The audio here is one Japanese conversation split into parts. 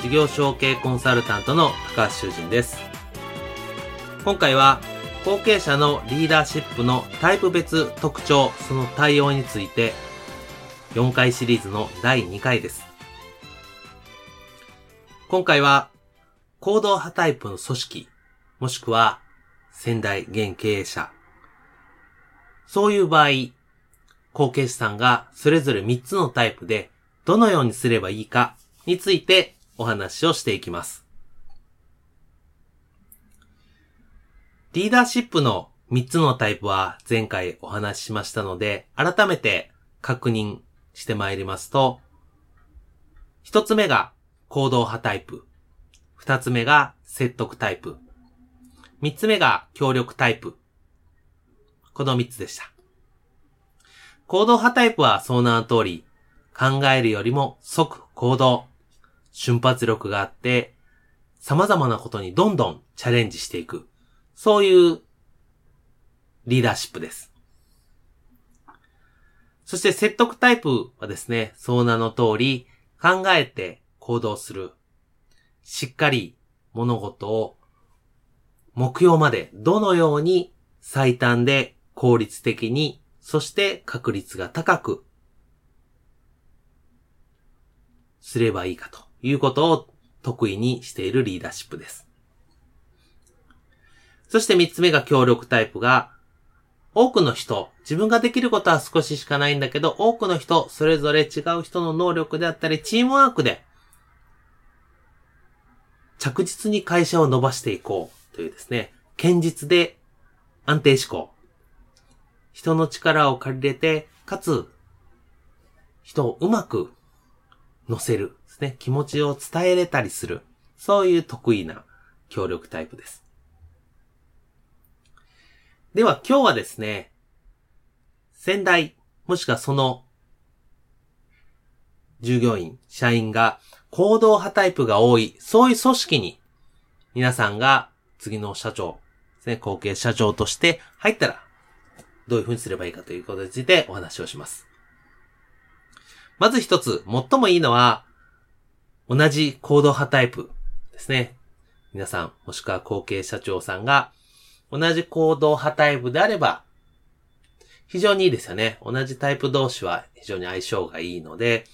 事業承継コンサルタントの高橋修人です。今回は後継者のリーダーシップのタイプ別特徴、その対応について4回シリーズの第2回です。今回は行動派タイプの組織、もしくは先代現経営者。そういう場合、後継者さんがそれぞれ3つのタイプでどのようにすればいいかについてお話をしていきます。リーダーシップの3つのタイプは前回お話ししましたので、改めて確認してまいりますと、1つ目が行動派タイプ、2つ目が説得タイプ、3つ目が協力タイプ。この3つでした。行動派タイプはその名の通り、考えるよりも即行動。瞬発力があって、様々なことにどんどんチャレンジしていく。そういうリーダーシップです。そして説得タイプはですね、その名の通り、考えて行動する。しっかり物事を目標までどのように最短で効率的に、そして確率が高くすればいいかと。いうことを得意にしているリーダーシップです。そして三つ目が協力タイプが、多くの人、自分ができることは少ししかないんだけど、多くの人、それぞれ違う人の能力であったり、チームワークで、着実に会社を伸ばしていこうというですね、堅実で安定思考。人の力を借りれて、かつ、人をうまく乗せる。ですね。気持ちを伝えれたりする。そういう得意な協力タイプです。では今日はですね、先代、もしくはその従業員、社員が行動派タイプが多い、そういう組織に皆さんが次の社長ですね、後継社長として入ったらどういうふうにすればいいかということについてお話をします。まず一つ、最もいいのは、同じ行動派タイプですね。皆さん、もしくは後継社長さんが、同じ行動派タイプであれば、非常にいいですよね。同じタイプ同士は非常に相性がいいので、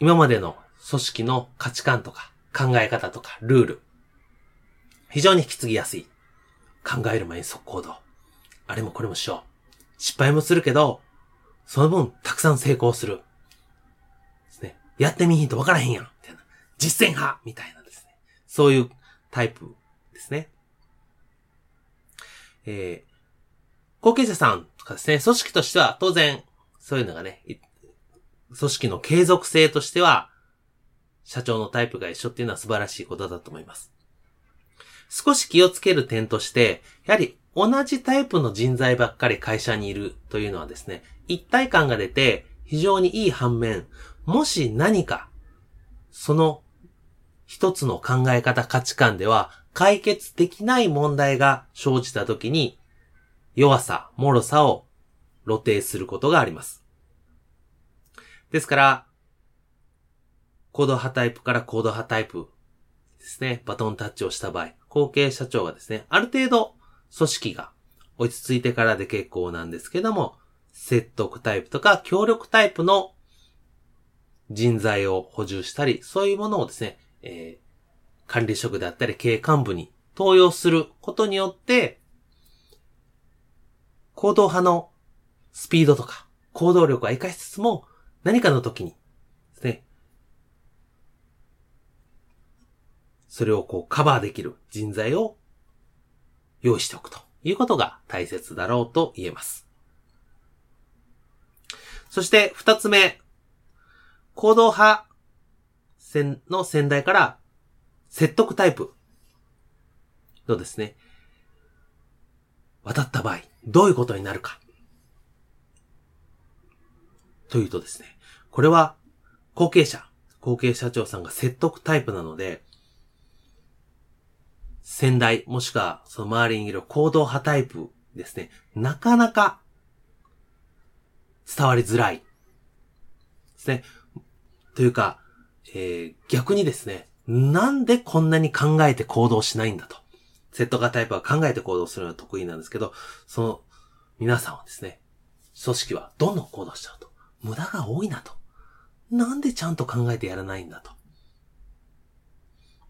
今までの組織の価値観とか考え方とかルール、非常に引き継ぎやすい。考える前に即行動。あれもこれもしよう。失敗もするけど、その分たくさん成功する。やってみひんとわからへんやん。みたいな。実践派みたいなですね。そういうタイプですね。えー、後継者さんとかですね、組織としては当然、そういうのがね、組織の継続性としては、社長のタイプが一緒っていうのは素晴らしいことだと思います。少し気をつける点として、やはり同じタイプの人材ばっかり会社にいるというのはですね、一体感が出て非常にいい反面、もし何か、その一つの考え方価値観では解決できない問題が生じたときに、弱さ、脆さを露呈することがあります。ですから、行動派タイプから行動派タイプですね、バトンタッチをした場合、後継社長がですね、ある程度組織が落ち着いてからで結構なんですけども、説得タイプとか協力タイプの人材を補充したり、そういうものをですね、えー、管理職であったり経営幹部に登用することによって、行動派のスピードとか行動力は活かしつつも、何かの時にですね、それをこうカバーできる人材を用意しておくということが大切だろうと言えます。そして二つ目、行動派の先代から説得タイプのですね、渡った場合、どういうことになるか。というとですね、これは後継者、後継社長さんが説得タイプなので、先代、もしくはその周りにいる行動派タイプですね、なかなか伝わりづらい。ですね。というか、えー、逆にですね、なんでこんなに考えて行動しないんだと。セット型タイプは考えて行動するのが得意なんですけど、その皆さんはですね、組織はどんどん行動しちゃうと。無駄が多いなと。なんでちゃんと考えてやらないんだと。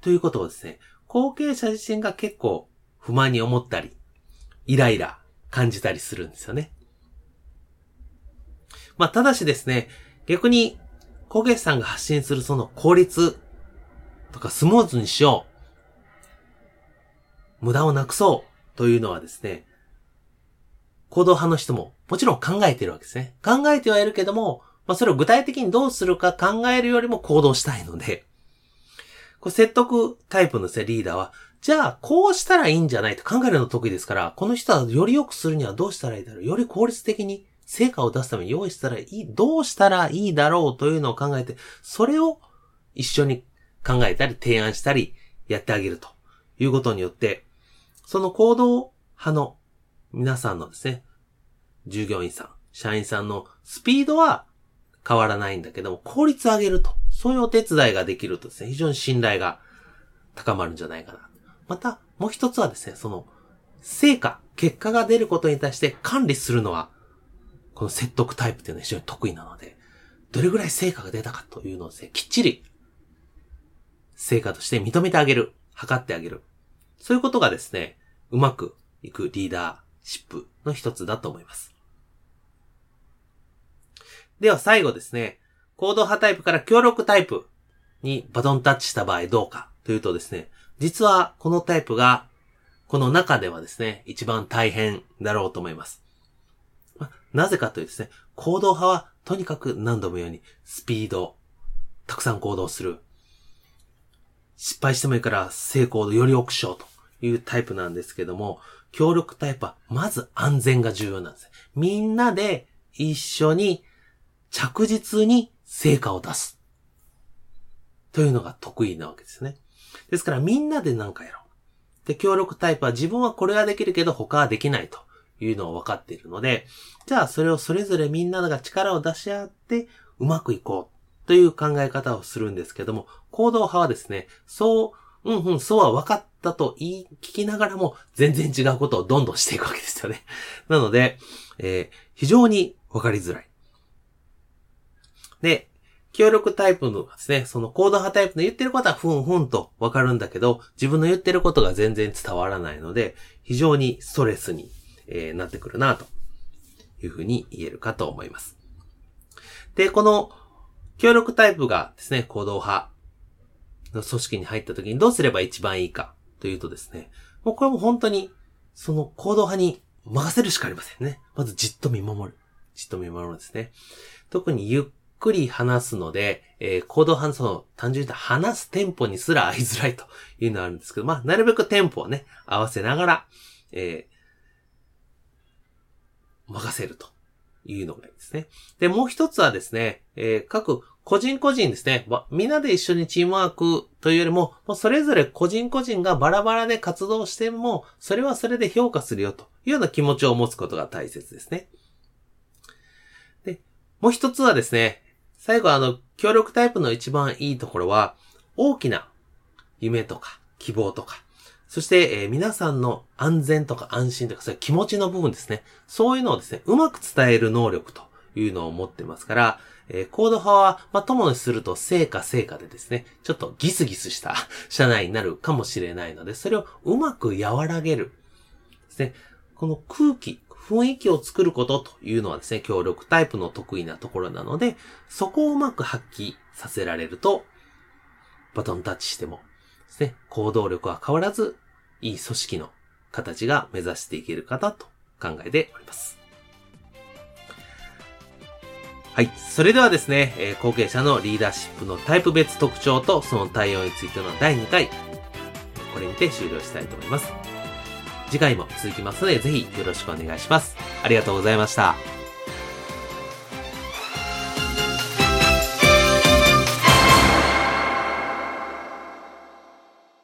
ということをですね、後継者自身が結構不満に思ったり、イライラ感じたりするんですよね。まあ、ただしですね、逆に、後継者さんが発信するその効率とかスムーズにしよう。無駄をなくそうというのはですね、行動派の人ももちろん考えてるわけですね。考えてはいるけども、まあ、それを具体的にどうするか考えるよりも行動したいので、これ説得タイプのですね、リーダーは、じゃあ、こうしたらいいんじゃないと考えるの得意ですから、この人はより良くするにはどうしたらいいだろうより効率的に成果を出すために用意したらいい、どうしたらいいだろうというのを考えて、それを一緒に考えたり提案したりやってあげるということによって、その行動派の皆さんのですね、従業員さん、社員さんのスピードは変わらないんだけども、効率を上げると。そういうお手伝いができるとですね、非常に信頼が高まるんじゃないかな。また、もう一つはですね、その、成果、結果が出ることに対して管理するのは、この説得タイプっていうのは非常に得意なので、どれぐらい成果が出たかというのをですね、きっちり、成果として認めてあげる、測ってあげる。そういうことがですね、うまくいくリーダーシップの一つだと思います。では最後ですね、行動派タイプから協力タイプにバトンタッチした場合どうかというとですね、実はこのタイプがこの中ではですね、一番大変だろうと思います。なぜかというとですね、行動派はとにかく何度も言うようにスピード、たくさん行動する。失敗してもいいから成功をより多くしようというタイプなんですけども、協力タイプは、まず安全が重要なんです。みんなで一緒に着実に成果を出す。というのが得意なわけですね。ですからみんなで何かやろう。で、協力タイプは自分はこれはできるけど他はできないというのを分かっているので、じゃあそれをそれぞれみんなが力を出し合ってうまくいこうという考え方をするんですけども、行動派はですね、そう、うんうん、そうは分かったと言い、聞きながらも、全然違うことをどんどんしていくわけですよね。なので、えー、非常に分かりづらい。で、協力タイプのですね、そのコード派タイプの言ってることはふんふんとわかるんだけど、自分の言ってることが全然伝わらないので、非常にストレスに、えー、なってくるなというふうに言えるかと思います。で、この協力タイプがですね、行動派の組織に入った時にどうすれば一番いいかというとですね、もうこれも本当にその行動派に任せるしかありませんね。まずじっと見守る。じっと見守るんですね。特にゆっくり話すので、えー、行動派の単純に話すテンポにすら合いづらいというのはあるんですけど、まあ、なるべくテンポをね、合わせながら、えー、任せるというのがいいですね。で、もう一つはですね、えー、各個人個人ですね。みんなで一緒にチームワークというよりも、もそれぞれ個人個人がバラバラで活動しても、それはそれで評価するよというような気持ちを持つことが大切ですね。で、もう一つはですね、最後あの、協力タイプの一番いいところは、大きな夢とか希望とか、そして、えー、皆さんの安全とか安心とか、そういう気持ちの部分ですね。そういうのをですね、うまく伝える能力というのを持ってますから、えー、コード派は、まあ、ともにすると成果成果でですね、ちょっとギスギスした 社内になるかもしれないので、それをうまく和らげる。ですね。この空気、雰囲気を作ることというのはですね、協力タイプの得意なところなので、そこをうまく発揮させられると、バトンタッチしてもですね、行動力は変わらず、いい組織の形が目指していけるかなと考えております。はい。それではですね、えー、後継者のリーダーシップのタイプ別特徴とその対応についての第2回、これにて終了したいと思います。次回も続きますので、ぜひよろしくお願いします。ありがとうございました。